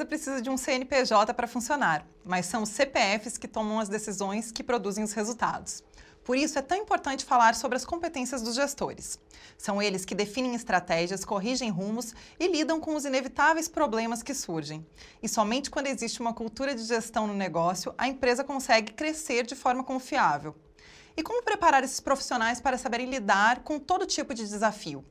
Empresa precisa de um CNPJ para funcionar, mas são os CPFs que tomam as decisões que produzem os resultados. Por isso é tão importante falar sobre as competências dos gestores. São eles que definem estratégias, corrigem rumos e lidam com os inevitáveis problemas que surgem. E somente quando existe uma cultura de gestão no negócio, a empresa consegue crescer de forma confiável. E como preparar esses profissionais para saberem lidar com todo tipo de desafio?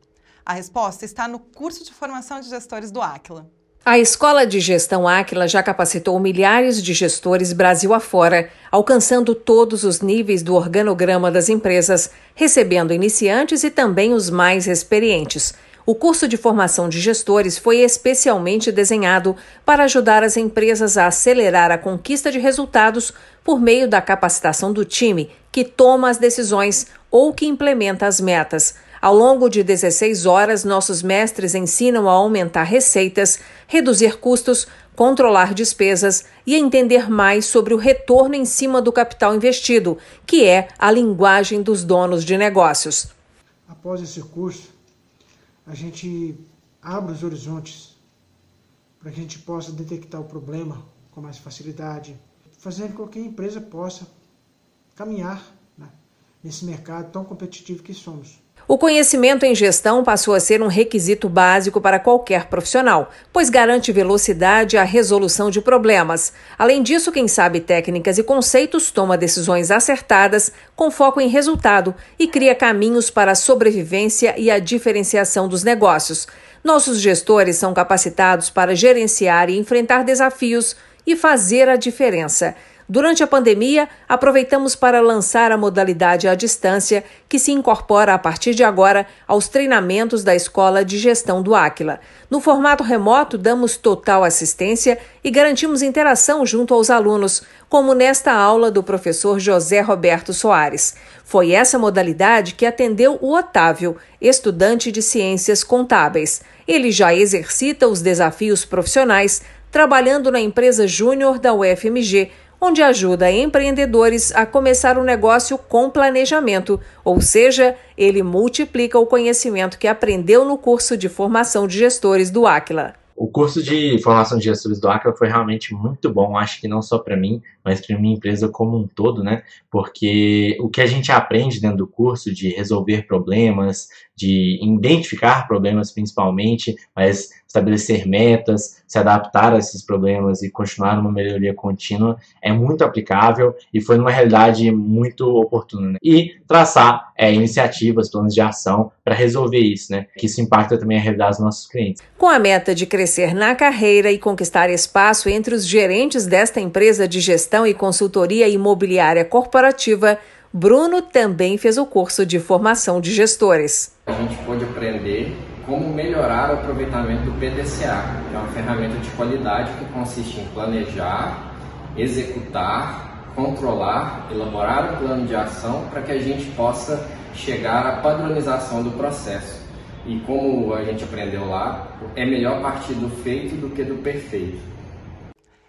A resposta está no curso de formação de gestores do Aquila. A Escola de Gestão Áquila já capacitou milhares de gestores Brasil afora, alcançando todos os níveis do organograma das empresas, recebendo iniciantes e também os mais experientes. O curso de formação de gestores foi especialmente desenhado para ajudar as empresas a acelerar a conquista de resultados por meio da capacitação do time que toma as decisões ou que implementa as metas. Ao longo de 16 horas, nossos mestres ensinam a aumentar receitas, reduzir custos, controlar despesas e entender mais sobre o retorno em cima do capital investido, que é a linguagem dos donos de negócios. Após esse curso, a gente abre os horizontes para que a gente possa detectar o problema com mais facilidade, fazendo com que a empresa possa caminhar né, nesse mercado tão competitivo que somos. O conhecimento em gestão passou a ser um requisito básico para qualquer profissional, pois garante velocidade à resolução de problemas. Além disso, quem sabe técnicas e conceitos toma decisões acertadas com foco em resultado e cria caminhos para a sobrevivência e a diferenciação dos negócios. Nossos gestores são capacitados para gerenciar e enfrentar desafios e fazer a diferença. Durante a pandemia, aproveitamos para lançar a modalidade à distância, que se incorpora a partir de agora aos treinamentos da Escola de Gestão do Áquila. No formato remoto, damos total assistência e garantimos interação junto aos alunos, como nesta aula do professor José Roberto Soares. Foi essa modalidade que atendeu o Otávio, estudante de Ciências Contábeis. Ele já exercita os desafios profissionais trabalhando na empresa júnior da UFMG onde ajuda empreendedores a começar um negócio com planejamento, ou seja, ele multiplica o conhecimento que aprendeu no curso de formação de gestores do Aquila. O curso de formação de gestores do Aquila foi realmente muito bom, acho que não só para mim, mas para minha empresa como um todo, né? Porque o que a gente aprende dentro do curso de resolver problemas, de identificar problemas principalmente, mas estabelecer metas, se adaptar a esses problemas e continuar numa melhoria contínua é muito aplicável e foi numa realidade muito oportuna. Né? E traçar é, iniciativas, planos de ação para resolver isso, né? Que isso impacta também a realidade dos nossos clientes. Com a meta de crescer na carreira e conquistar espaço entre os gerentes desta empresa de gestão e consultoria imobiliária corporativa, Bruno também fez o curso de formação de gestores. A gente pôde aprender como melhorar o aproveitamento do PDCA, que é uma ferramenta de qualidade que consiste em planejar, executar, controlar, elaborar um plano de ação para que a gente possa chegar à padronização do processo. E como a gente aprendeu lá, é melhor partir do feito do que do perfeito.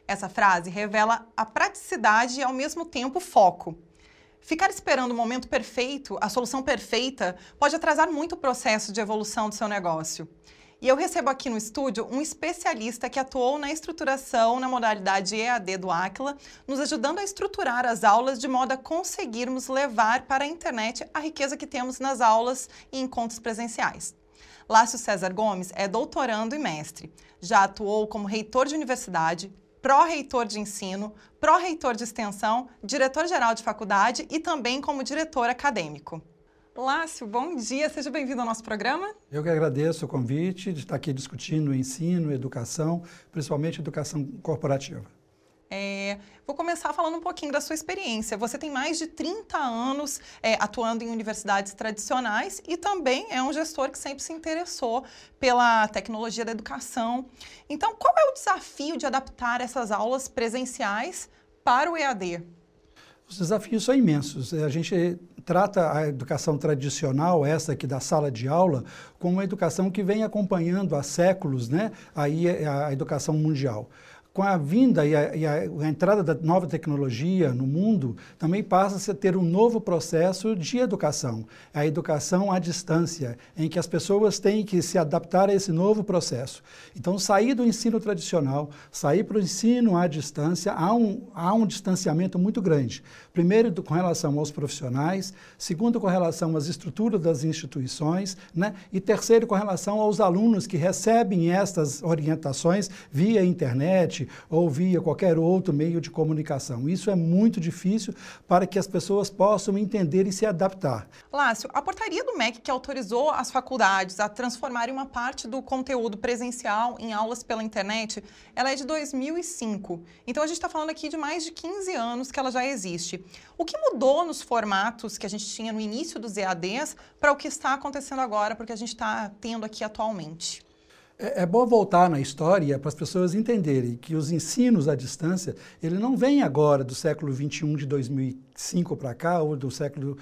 Essa frase revela a praticidade e ao mesmo tempo foco. Ficar esperando o momento perfeito, a solução perfeita, pode atrasar muito o processo de evolução do seu negócio. E eu recebo aqui no estúdio um especialista que atuou na estruturação na modalidade EAD do Aquila, nos ajudando a estruturar as aulas de modo a conseguirmos levar para a internet a riqueza que temos nas aulas e encontros presenciais. Lácio César Gomes é doutorando e mestre. Já atuou como reitor de universidade, pró-reitor de ensino, pró-reitor de extensão, diretor-geral de faculdade e também como diretor acadêmico. Lácio, bom dia, seja bem-vindo ao nosso programa. Eu que agradeço o convite de estar aqui discutindo ensino, educação, principalmente educação corporativa. É, vou começar falando um pouquinho da sua experiência. Você tem mais de 30 anos é, atuando em universidades tradicionais e também é um gestor que sempre se interessou pela tecnologia da educação. Então, qual é o desafio de adaptar essas aulas presenciais para o EAD? Os desafios são imensos. A gente trata a educação tradicional, essa aqui da sala de aula, como uma educação que vem acompanhando há séculos né, aí a educação mundial. Com a vinda e a, e a, entrada da nova tecnologia no mundo, também passa a ter um novo processo de educação, a educação à distância, em que as pessoas têm que se adaptar a esse novo processo. Então, sair do ensino tradicional, sair para o ensino à distância, há um, há um distanciamento muito grande. Primeiro, com relação aos profissionais, segundo, com relação às estruturas das instituições, né? e terceiro, com relação aos alunos que recebem estas orientações via internet, ou via qualquer outro meio de comunicação. Isso é muito difícil para que as pessoas possam entender e se adaptar. Lácio, a portaria do MEC que autorizou as faculdades a transformarem uma parte do conteúdo presencial em aulas pela internet, ela é de 2005. Então a gente está falando aqui de mais de 15 anos que ela já existe. O que mudou nos formatos que a gente tinha no início dos EADs para o que está acontecendo agora, porque a gente está tendo aqui atualmente? É, é, bom voltar na história para as pessoas entenderem que os ensinos à distância, ele não vem agora do século 21 de 2005 para cá ou do século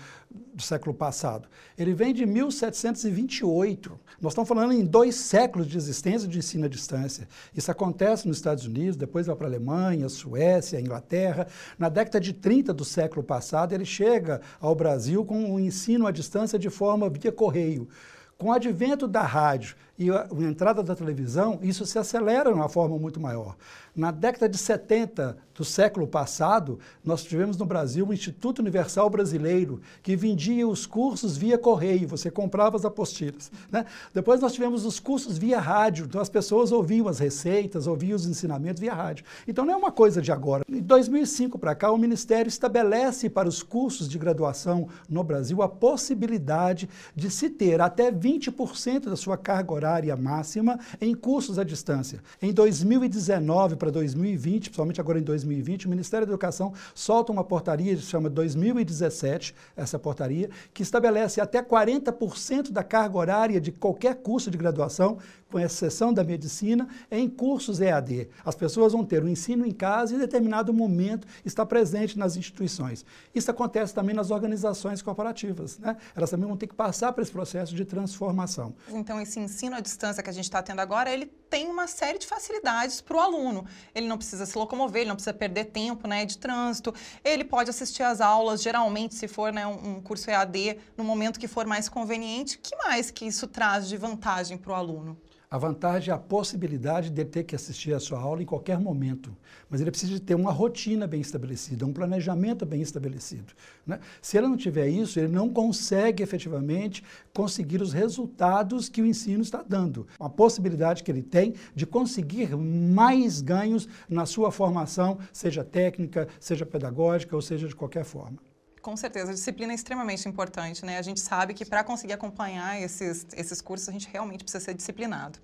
do século passado. Ele vem de 1728. Nós estamos falando em dois séculos de existência de ensino à distância. Isso acontece nos Estados Unidos, depois vai para a Alemanha, Suécia, Inglaterra. Na década de 30 do século passado, ele chega ao Brasil com o um ensino à distância de forma via correio. Com o advento da rádio e a, a entrada da televisão, isso se acelera de uma forma muito maior. Na década de 70 do século passado, nós tivemos no Brasil o Instituto Universal Brasileiro, que vendia os cursos via correio, você comprava as apostilas. Né? Depois nós tivemos os cursos via rádio, então as pessoas ouviam as receitas, ouviam os ensinamentos via rádio. Então não é uma coisa de agora. Em 2005 para cá, o Ministério estabelece para os cursos de graduação no Brasil a possibilidade de se ter até 20% da sua carga horária máxima em cursos à distância. Em 2019 para 2020, principalmente agora em 2020, o Ministério da Educação solta uma portaria, se chama 2017, essa portaria, que estabelece até 40% da carga horária de qualquer curso de graduação com exceção da medicina, em cursos EAD. As pessoas vão ter o ensino em casa e em determinado momento está presente nas instituições. Isso acontece também nas organizações corporativas. Né? Elas também vão ter que passar por esse processo de transformação. Então, esse ensino à distância que a gente está tendo agora, ele tem uma série de facilidades para o aluno. Ele não precisa se locomover, ele não precisa perder tempo né, de trânsito, ele pode assistir às aulas, geralmente, se for né, um, curso EAD, no momento que for mais conveniente. Que mais que isso traz de vantagem para o aluno? A vantagem é a possibilidade de ter que assistir a sua aula em qualquer momento. Mas ele precisa de ter uma rotina bem estabelecida, um planejamento bem estabelecido. Né? Se ele não tiver isso, ele não consegue efetivamente conseguir os resultados que o ensino está dando. A possibilidade que ele tem de conseguir mais ganhos na sua formação, seja técnica, seja pedagógica ou seja de qualquer forma. Com certeza, a disciplina é extremamente importante, né? A gente sabe que para conseguir acompanhar esses, esses cursos, a gente realmente precisa ser disciplinado.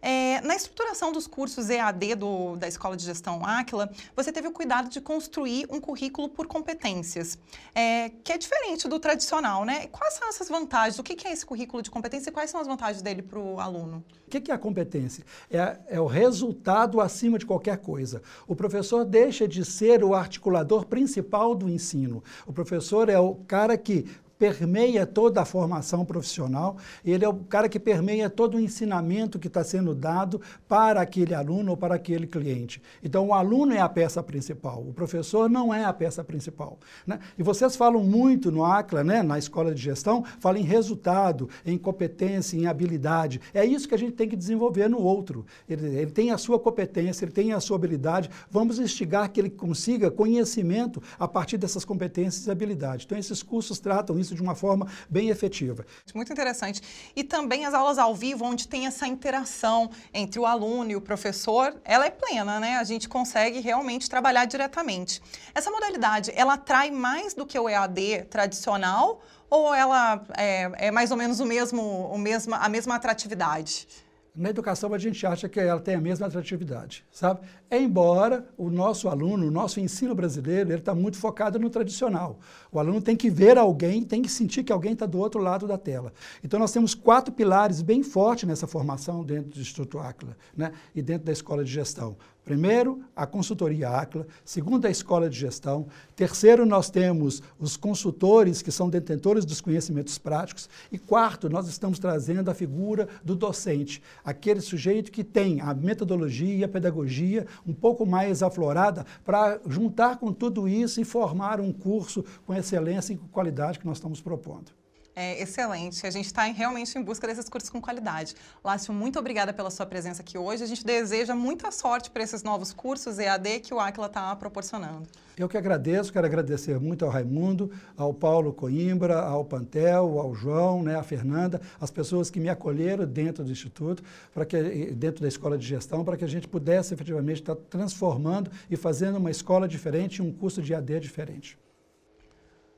É, na estruturação dos cursos EAD do, da Escola de Gestão Áquila, você teve o cuidado de construir um currículo por competências, é, que é diferente do tradicional, né? Quais são essas vantagens? O que é esse currículo de competência e quais são as vantagens dele para o aluno? O que é a competência? É, é o resultado acima de qualquer coisa. O professor deixa de ser o articulador principal do ensino. O professor é o cara que permeia toda a formação profissional, ele é o cara que permeia todo o ensinamento que está sendo dado para aquele aluno ou para aquele cliente. Então, o aluno é a peça principal, o professor não é a peça principal. Né? E vocês falam muito no ACLA, né, na escola de gestão, falam em resultado, em competência, em habilidade. É isso que a gente tem que desenvolver no outro. Ele, ele tem a sua competência, ele tem a sua habilidade, vamos instigar que ele consiga conhecimento a partir dessas competências e habilidades. Então, esses cursos tratam isso isso de uma forma bem efetiva. Muito interessante. E também as aulas ao vivo, onde tem essa interação entre o aluno e o professor, ela é plena, né? A gente consegue realmente trabalhar diretamente. Essa modalidade, ela atrai mais do que o EAD tradicional ou ela é, é mais ou menos o mesmo, o mesmo, a mesma atratividade? Na educação, a gente acha que ela tem a mesma atratividade, sabe? Embora o nosso aluno, o nosso ensino brasileiro, ele está muito focado no tradicional. O aluno tem que ver alguém, tem que sentir que alguém está do outro lado da tela. Então, nós temos quatro pilares bem fortes nessa formação dentro do Instituto Aquila né? e dentro da Escola de Gestão. Primeiro, a consultoria ACLA. Segundo, a escola de gestão. Terceiro, nós temos os consultores, que são detentores dos conhecimentos práticos. E quarto, nós estamos trazendo a figura do docente, aquele sujeito que tem a metodologia e a pedagogia um pouco mais aflorada para juntar com tudo isso e formar um curso com excelência e qualidade que nós estamos propondo. É excelente. A gente está realmente em busca desses cursos com qualidade. Lácio, muito obrigada pela sua presença aqui hoje. A gente deseja muita sorte para esses novos cursos EAD que o Aquila está proporcionando. Eu que agradeço, quero agradecer muito ao Raimundo, ao Paulo Coimbra, ao Pantel, ao João, né, à Fernanda, as pessoas que me acolheram dentro do Instituto, para que, dentro da escola de gestão, para que a gente pudesse efetivamente estar transformando e fazendo uma escola diferente e um curso de EAD diferente.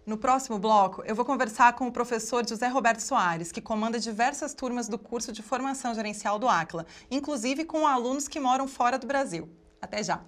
No próximo bloco, eu vou conversar com o professor José Roberto Soares, que comanda diversas turmas do curso de formação gerencial do ACLA, inclusive com alunos que moram fora do Brasil. Até já!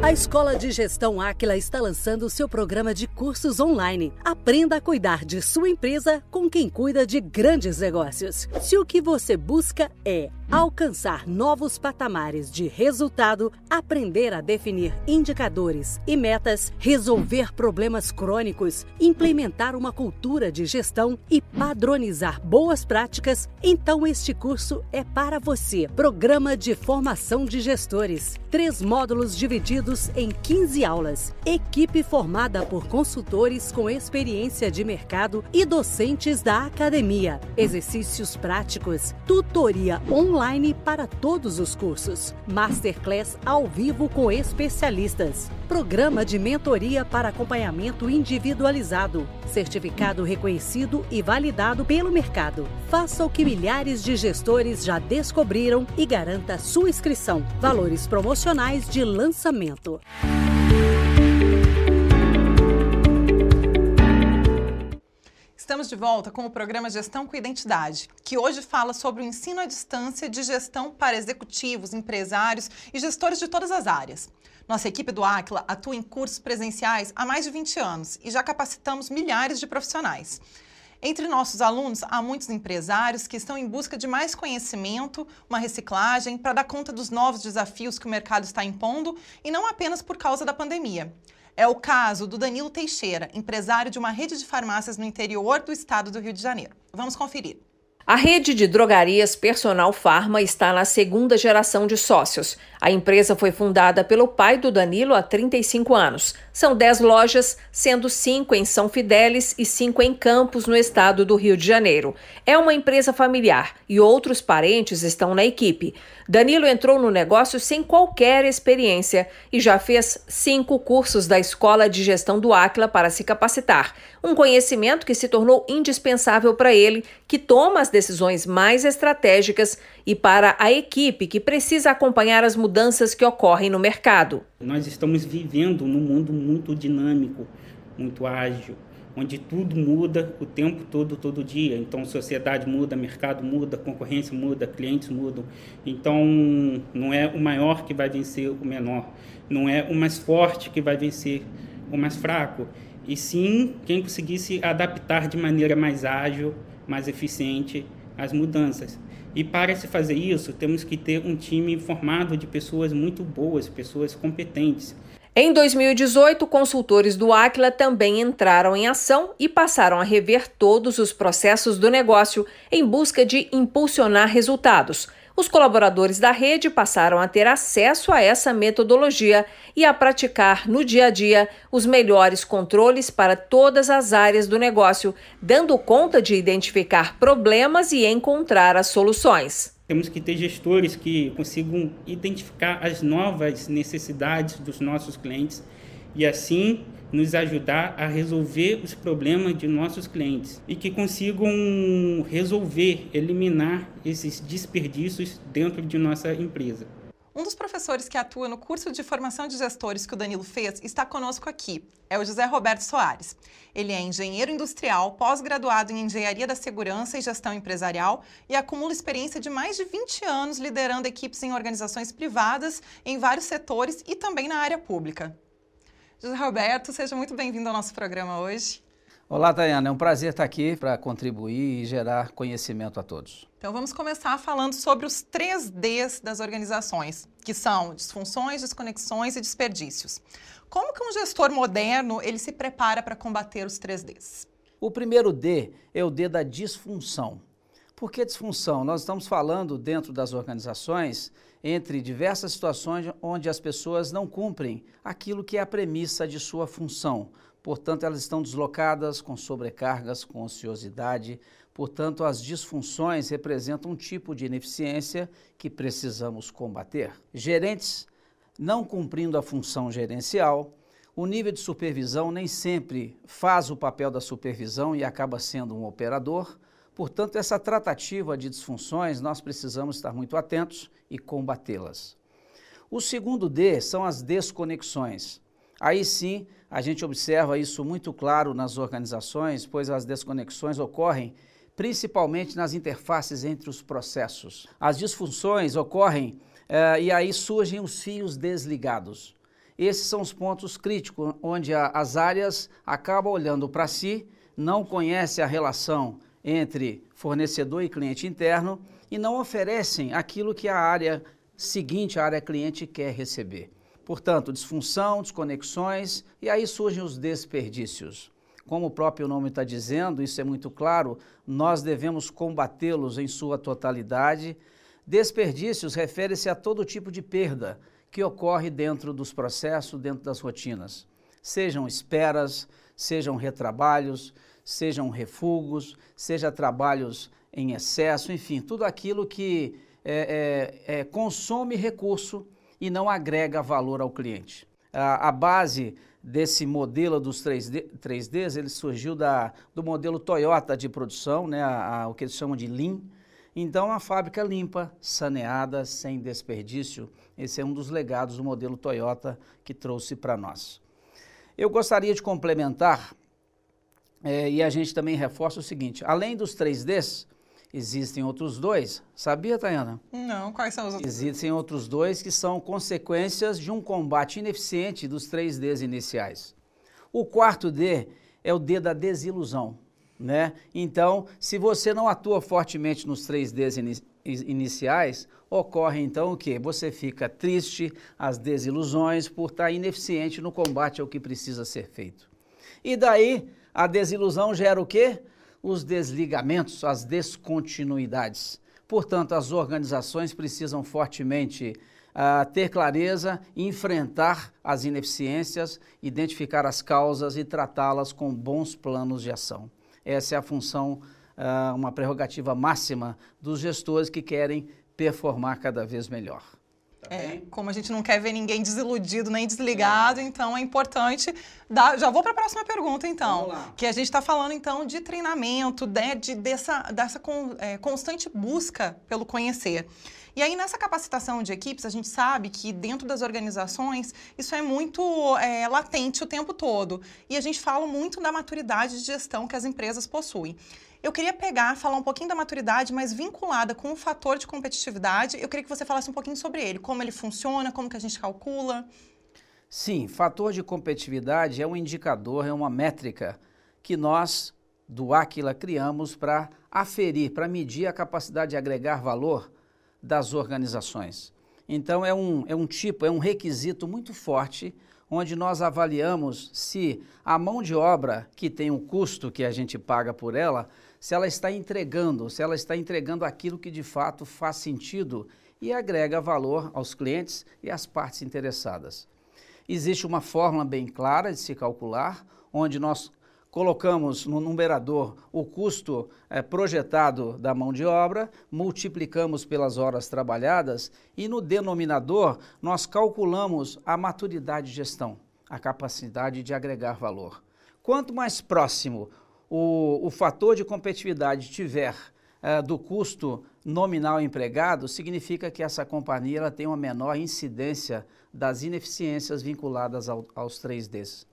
A Escola de Gestão Aquila está lançando seu programa de cursos online. Aprenda a cuidar de sua empresa com quem cuida de grandes negócios. Se o que você busca é alcançar novos patamares de resultado, aprender a definir indicadores e metas, resolver problemas crônicos, implementar uma cultura de gestão e padronizar boas práticas, então este curso é para você. Programa de Formação de Gestores. Três módulos divididos em 15 aulas. Equipe formada por consultores com experiência de mercado e docentes da academia. Exercícios práticos, tutoria online para todos os cursos, masterclass ao vivo com especialistas, programa de mentoria para acompanhamento individualizado, certificado reconhecido e validado pelo mercado. Faça o que milhares de gestores já descobriram e garanta sua inscrição. Valores promocionais de lançamento. Estamos de volta com o programa Gestão com Identidade, que hoje fala sobre o ensino à distância de gestão para executivos, empresários e gestores de todas as áreas. Nossa equipe do Aquila atua em cursos presenciais há mais de 20 anos e já capacitamos milhares de profissionais. Entre nossos alunos, há muitos empresários que estão em busca de mais conhecimento, uma reciclagem, para dar conta dos novos desafios que o mercado está impondo e não apenas por causa da pandemia. É o caso do Danilo Teixeira, empresário de uma rede de farmácias no interior do estado do Rio de Janeiro. Vamos conferir. A rede de drogarias Personal Pharma está na segunda geração de sócios. A empresa foi fundada pelo pai do Danilo há 35 anos. São 10 lojas, sendo 5 em São Fidélis e 5 em Campos, no estado do Rio de Janeiro. É uma empresa familiar e outros parentes estão na equipe. Danilo entrou no negócio sem qualquer experiência e já fez cinco cursos da Escola de Gestão do Aquila para se capacitar. Um conhecimento que se tornou indispensável para ele, que toma as decisões mais estratégicas e para a equipe que precisa acompanhar as mudanças que ocorrem no mercado. Nós estamos vivendo num mundo muito dinâmico, muito ágil onde tudo muda o tempo todo, todo dia. Então, sociedade muda, mercado muda, concorrência muda, clientes mudam. Então, não é o maior que vai vencer o menor, não é o mais forte que vai vencer o mais fraco, e sim quem conseguir se adaptar de maneira mais ágil, mais eficiente às mudanças. E para se fazer isso, temos que ter um time formado de pessoas muito boas, pessoas competentes. Em 2018, consultores do Aquila também entraram em ação e passaram a rever todos os processos do negócio em busca de impulsionar resultados. Os colaboradores da rede passaram a ter acesso a essa metodologia e a praticar no dia a dia os melhores controles para todas as áreas do negócio, dando conta de identificar problemas e encontrar as soluções. Temos que ter gestores que consigam identificar as novas necessidades dos nossos clientes e assim nos ajudar a resolver os problemas de nossos clientes e que consigam resolver, eliminar esses desperdícios dentro de nossa empresa. Um dos professores que atua no curso de formação de gestores que o Danilo fez está conosco aqui. É o José Roberto Soares. Ele é engenheiro industrial, pós-graduado em engenharia da segurança e gestão empresarial e acumula experiência de mais de 20 anos liderando equipes em organizações privadas em vários setores e também na área pública. José Roberto, seja muito bem-vindo ao nosso programa hoje. Olá, Tayana. É um prazer estar aqui para contribuir e gerar conhecimento a todos. Então, vamos começar falando sobre os três Ds das organizações, que são disfunções, desconexões e desperdícios. Como que um gestor moderno ele se prepara para combater os três Ds? O primeiro D é o D da disfunção. Por que disfunção? Nós estamos falando dentro das organizações entre diversas situações onde as pessoas não cumprem aquilo que é a premissa de sua função. Portanto, elas estão deslocadas, com sobrecargas, com ociosidade. Portanto, as disfunções representam um tipo de ineficiência que precisamos combater. Gerentes não cumprindo a função gerencial, o nível de supervisão nem sempre faz o papel da supervisão e acaba sendo um operador. Portanto, essa tratativa de disfunções, nós precisamos estar muito atentos e combatê-las. O segundo D são as desconexões. Aí sim, a gente observa isso muito claro nas organizações, pois as desconexões ocorrem principalmente nas interfaces entre os processos. As disfunções ocorrem eh, e aí surgem os fios desligados. Esses são os pontos críticos, onde a, as áreas acabam olhando para si, não conhecem a relação entre fornecedor e cliente interno e não oferecem aquilo que a área seguinte, a área cliente, quer receber. Portanto, disfunção, desconexões e aí surgem os desperdícios. Como o próprio nome está dizendo, isso é muito claro, nós devemos combatê-los em sua totalidade. Desperdícios refere-se a todo tipo de perda que ocorre dentro dos processos, dentro das rotinas. Sejam esperas, sejam retrabalhos, sejam refugos, seja trabalhos em excesso, enfim, tudo aquilo que é, é, é, consome recurso e não agrega valor ao cliente. A, a base desse modelo dos 3D, 3Ds, ele surgiu da, do modelo Toyota de produção, né, a, a, o que eles chamam de Lean. Então, a fábrica limpa, saneada, sem desperdício, esse é um dos legados do modelo Toyota que trouxe para nós. Eu gostaria de complementar é, e a gente também reforça o seguinte: além dos 3Ds, existem outros dois. Sabia, Tayana? Não, quais são os outros? Existem outros dois que são consequências de um combate ineficiente dos 3Ds iniciais. O quarto D é o D da desilusão. Né? Então, se você não atua fortemente nos 3Ds in iniciais, ocorre então o que? Você fica triste, as desilusões, por estar ineficiente no combate ao que precisa ser feito. E daí a desilusão gera o quê? Os desligamentos, as descontinuidades. Portanto, as organizações precisam fortemente uh, ter clareza, enfrentar as ineficiências, identificar as causas e tratá-las com bons planos de ação. Essa é a função, uh, uma prerrogativa máxima dos gestores que querem performar cada vez melhor. Tá é, como a gente não quer ver ninguém desiludido nem desligado, é. então é importante dar. Já vou para a próxima pergunta, então. Que a gente está falando, então, de treinamento, de, né, de dessa, dessa con, é, constante busca pelo conhecer. E aí, nessa capacitação de equipes, a gente sabe que dentro das organizações isso é muito é, latente o tempo todo. E a gente fala muito da maturidade de gestão que as empresas possuem. Eu queria pegar, falar um pouquinho da maturidade, mas vinculada com o fator de competitividade. Eu queria que você falasse um pouquinho sobre ele, como ele funciona, como que a gente calcula. Sim, fator de competitividade é um indicador, é uma métrica que nós do Aquila criamos para aferir, para medir a capacidade de agregar valor das organizações. Então é um, é um tipo, é um requisito muito forte onde nós avaliamos se a mão de obra que tem o custo que a gente paga por ela, se ela está entregando, se ela está entregando aquilo que de fato faz sentido e agrega valor aos clientes e às partes interessadas. Existe uma fórmula bem clara de se calcular, onde nós colocamos no numerador o custo é, projetado da mão de obra, multiplicamos pelas horas trabalhadas e no denominador nós calculamos a maturidade de gestão, a capacidade de agregar valor. Quanto mais próximo o, o fator de competitividade tiver é, do custo nominal empregado, significa que essa companhia ela tem uma menor incidência das ineficiências vinculadas ao, aos 3Ds.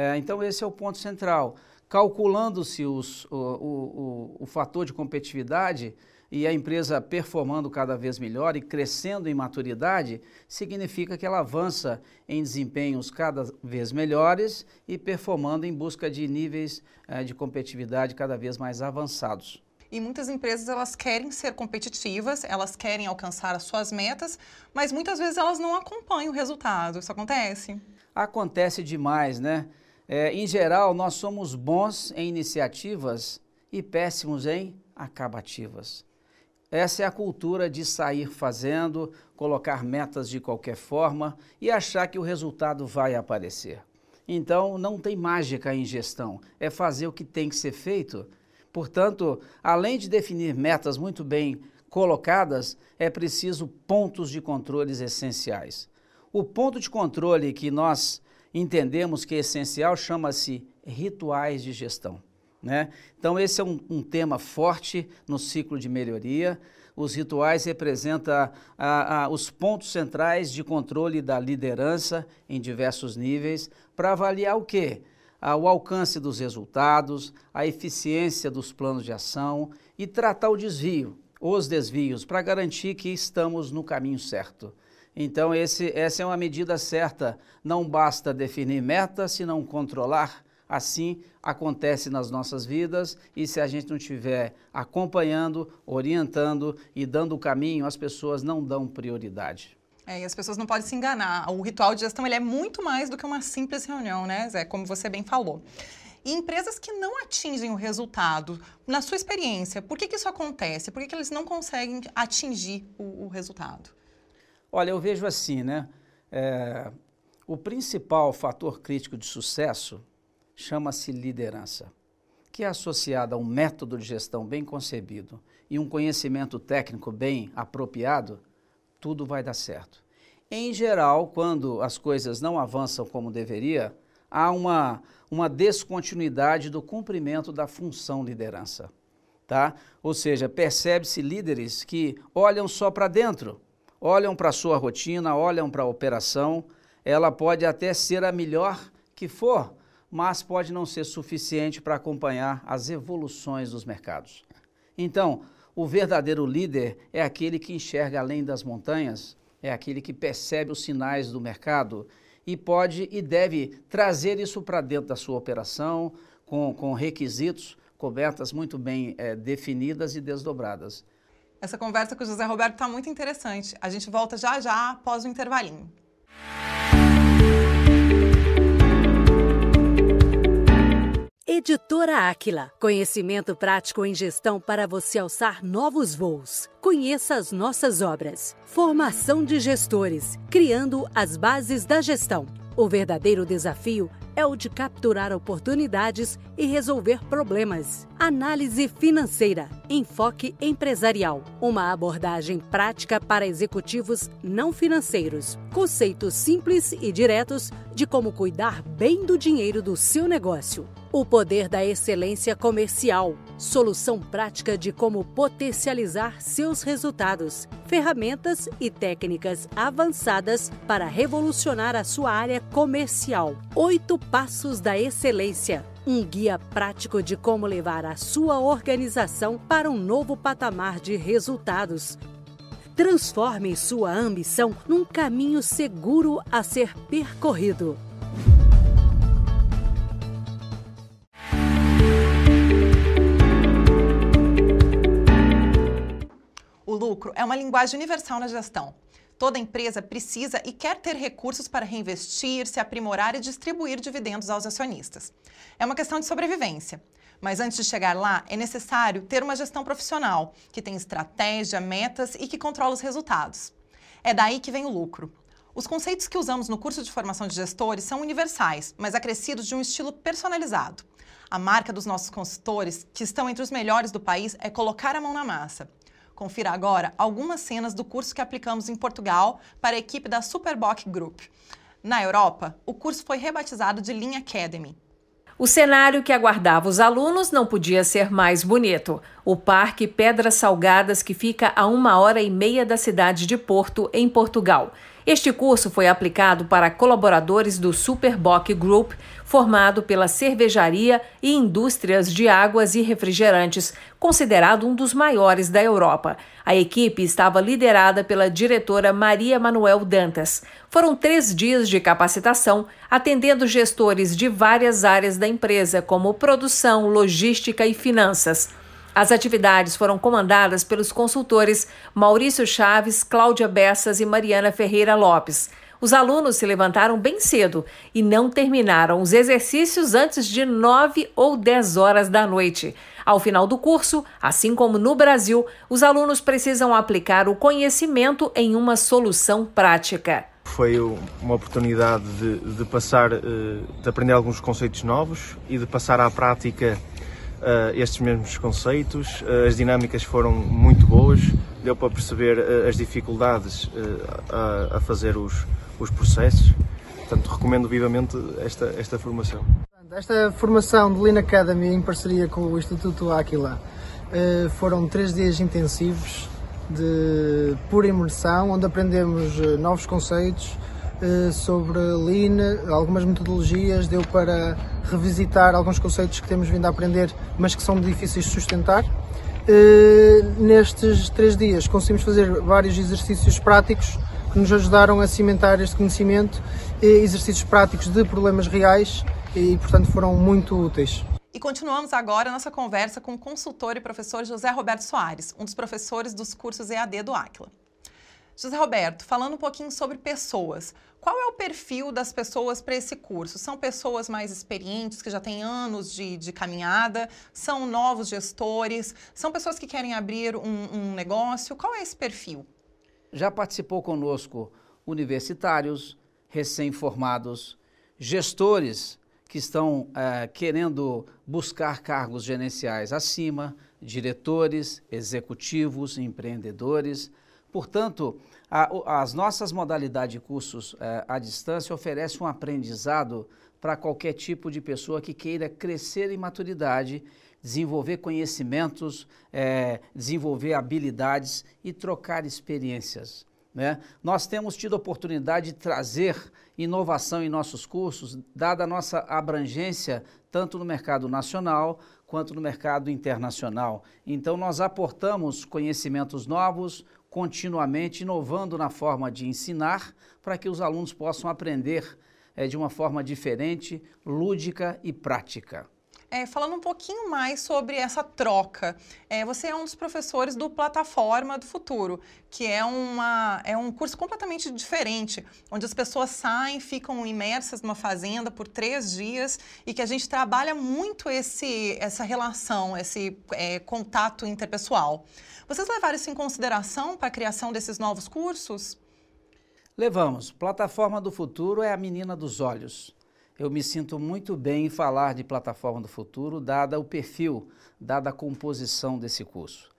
É, então, esse é o ponto central. Calculando-se o, o, o, fator de competitividade, e a empresa performando cada vez melhor e crescendo em maturidade, significa que ela avança em desempenhos cada vez melhores e performando em busca de níveis eh, de competitividade cada vez mais avançados. E muitas empresas elas querem ser competitivas, elas querem alcançar as suas metas, mas muitas vezes elas não acompanham o resultado. Isso acontece? Acontece demais, né? É, em geral, nós somos bons em iniciativas e péssimos em acabativas. Essa é a cultura de sair fazendo, colocar metas de qualquer forma e achar que o resultado vai aparecer. Então, não tem mágica em gestão, é fazer o que tem que ser feito. Portanto, além de definir metas muito bem colocadas, é preciso pontos de controles essenciais. O ponto de controle que nós entendemos que é essencial chama-se rituais de gestão. Né? Então, esse é um, um, tema forte no ciclo de melhoria. Os rituais representam os pontos centrais de controle da liderança em diversos níveis para avaliar o quê? O alcance dos resultados, a eficiência dos planos de ação e tratar o desvio, os desvios, para garantir que estamos no caminho certo. Então, esse, essa é uma medida certa. Não basta definir metas, se não controlar Assim acontece nas nossas vidas e se a gente não estiver acompanhando, orientando e dando o caminho, as pessoas não dão prioridade. É, e as pessoas não podem se enganar. O ritual de gestão ele é muito mais do que uma simples reunião, né, Zé? Como você bem falou. E empresas que não atingem o resultado, na sua experiência, por que, que isso acontece? Por que, que eles não conseguem atingir o, o resultado? Olha, eu vejo assim, né? É, o principal fator crítico de sucesso chama-se liderança, que é associada a um método de gestão bem concebido e um conhecimento técnico bem apropriado, tudo vai dar certo. Em geral, quando as coisas não avançam como deveria, há uma, uma descontinuidade do cumprimento da função liderança. Tá? Ou seja, percebe-se líderes que olham só para dentro, olham para a sua rotina, olham para a operação, ela pode até ser a melhor que for, mas pode não ser suficiente para acompanhar as evoluções dos mercados. Então, o verdadeiro líder é aquele que enxerga além das montanhas, é aquele que percebe os sinais do mercado e pode e deve trazer isso para dentro da sua operação, com, com requisitos, cobertas muito bem é, definidas e desdobradas. Essa conversa com o José Roberto está muito interessante. A gente volta já já após o intervalinho. Editora Áquila. Conhecimento prático em gestão para você alçar novos voos. Conheça as nossas obras. Formação de gestores, criando as bases da gestão. O verdadeiro desafio é o de capturar oportunidades e resolver problemas. Análise financeira, enfoque empresarial, uma abordagem prática para executivos não financeiros. Conceitos simples e diretos de como cuidar bem do dinheiro do seu negócio. O poder da excelência comercial. Solução prática de como potencializar seus resultados. Ferramentas e técnicas avançadas para revolucionar a sua área comercial. Oito Passos da Excelência. Um guia prático de como levar a sua organização para um novo patamar de resultados. Transforme sua ambição num caminho seguro a ser percorrido. Lucro é uma linguagem universal na gestão. Toda empresa precisa e quer ter recursos para reinvestir, se aprimorar e distribuir dividendos aos acionistas. É uma questão de sobrevivência. Mas antes de chegar lá, é necessário ter uma gestão profissional, que tem estratégia, metas e que controla os resultados. É daí que vem o lucro. Os conceitos que usamos no curso de formação de gestores são universais, mas acrescidos de um estilo personalizado. A marca dos nossos consultores, que estão entre os melhores do país, é colocar a mão na massa. Confira agora algumas cenas do curso que aplicamos em Portugal para a equipe da Superboc Group. Na Europa, o curso foi rebatizado de Lean Academy. O cenário que aguardava os alunos não podia ser mais bonito. O Parque Pedras Salgadas, que fica a uma hora e meia da cidade de Porto, em Portugal. Este curso foi aplicado para colaboradores do Superboc Group, formado pela Cervejaria e Indústrias de Águas e Refrigerantes, considerado um dos maiores da Europa. A equipe estava liderada pela diretora Maria Manuel Dantas. Foram três dias de capacitação, atendendo gestores de várias áreas da empresa, como produção, logística e finanças. As atividades foram comandadas pelos consultores Maurício Chaves, Cláudia Bessas e Mariana Ferreira Lopes. Os alunos se levantaram bem cedo e não terminaram os exercícios antes de 9 ou 10 horas da noite. Ao final do curso, assim como no Brasil, os alunos precisam aplicar o conhecimento em uma solução prática. Foi uma oportunidade de, de passar, eh, de aprender alguns conceitos novos e de passar à prática estes mesmos conceitos. Uh, as dinâmicas foram muito boas, deu para perceber uh, as dificuldades a, a, fazer os, os processos. Portanto, recomendo vivamente esta, esta formação. Esta formação de Lean Academy em parceria com o Instituto Aquila foram três dias intensivos de pura imersão, onde aprendemos novos conceitos, eh, sobre Lean, algumas metodologias, deu para revisitar alguns conceitos que temos vindo a aprender, mas que são difíceis de sustentar. Eh, nestes três dias conseguimos fazer vários exercícios práticos que nos ajudaram a cimentar este conhecimento, exercícios práticos de problemas reais e, portanto, foram muito úteis. E continuamos agora a nossa conversa com o consultor e professor José Roberto Soares, um dos professores dos cursos EAD do Aquila. José Roberto, falando um pouquinho sobre pessoas. Qual é o perfil das pessoas para esse curso? São pessoas mais experientes, que já têm anos de, de caminhada? São novos gestores? São pessoas que querem abrir um, um negócio? Qual é esse perfil? Já participou conosco universitários, recém-formados, gestores que estão é, querendo buscar cargos gerenciais acima, diretores, executivos, empreendedores Portanto, a, as nossas modalidades de cursos é, à distância oferecem um aprendizado para qualquer tipo de pessoa que queira crescer em maturidade, desenvolver conhecimentos, é, desenvolver habilidades e trocar experiências. Né? Nós temos tido a oportunidade de trazer inovação em nossos cursos, dada a nossa abrangência tanto no mercado nacional quanto no mercado internacional. Então, nós aportamos conhecimentos novos, continuamente inovando na forma de ensinar para que os alunos possam aprender é, de uma forma diferente, lúdica e prática. É, falando um pouquinho mais sobre essa troca, é, você é um dos professores do Plataforma do Futuro, que é, uma, é um curso completamente diferente, onde as pessoas saem, ficam imersas numa fazenda por três dias e que a gente trabalha muito esse, essa relação, esse é, contato interpessoal. Vocês levaram isso em consideração para a criação desses novos cursos? Levamos. Plataforma do Futuro é a menina dos olhos eu me sinto muito bem em falar de plataforma do futuro, dada o perfil, dada a composição desse curso.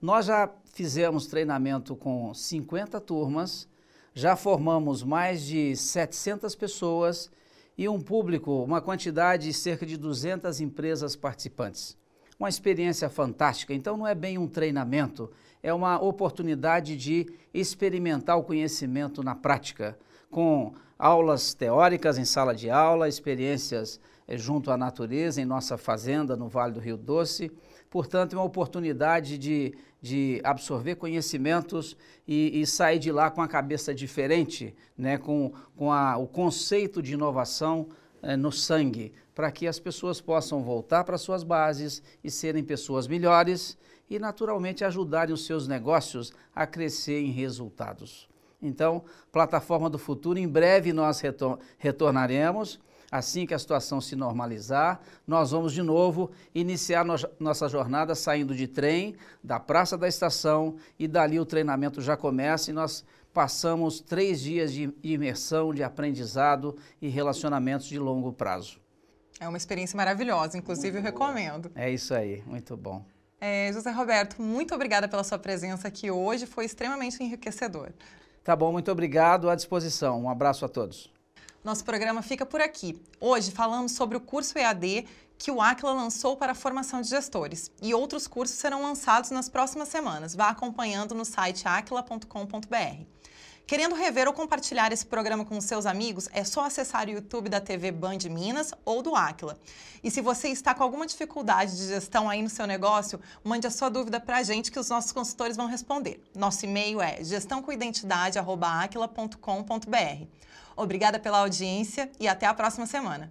Nós já fizemos treinamento com 50 turmas, já formamos mais de 700 pessoas e um público, uma quantidade de cerca de 200 empresas participantes. Uma experiência fantástica. Então, não é bem um treinamento, é uma oportunidade de experimentar o conhecimento na prática, com aulas teóricas em sala de aula, experiências eh, junto à natureza, em nossa fazenda no Vale do Rio Doce. Portanto, é uma oportunidade de, de absorver conhecimentos e, e, sair de lá com a cabeça diferente, né, com, com a, o conceito de inovação eh, no sangue, para que as pessoas possam voltar para suas bases e serem pessoas melhores e, naturalmente, ajudarem os seus negócios a crescer em resultados. Então, plataforma do futuro, em breve nós retor retornaremos. Assim que a situação se normalizar, nós vamos de novo iniciar no nossa jornada saindo de trem, da Praça da Estação, e dali o treinamento já começa e nós passamos três dias de imersão, de aprendizado e relacionamentos de longo prazo. É uma experiência maravilhosa, inclusive eu recomendo. É isso aí, muito bom. É, José Roberto, muito obrigada pela sua presença aqui hoje, foi extremamente enriquecedor. Tá bom, muito obrigado, à disposição. Um abraço a todos. Nosso programa fica por aqui. Hoje falamos sobre o curso EAD que o Aquila lançou para a formação de gestores. E outros cursos serão lançados nas próximas semanas. Vá acompanhando no site aquila.com.br. Querendo rever ou compartilhar esse programa com seus amigos, é só acessar o YouTube da TV Band Minas ou do Aquila. E se você está com alguma dificuldade de gestão aí no seu negócio, mande a sua dúvida para a gente que os nossos consultores vão responder. Nosso e-mail é gestãocoidentidade.aquila.com.br. Obrigada pela audiência e até a próxima semana.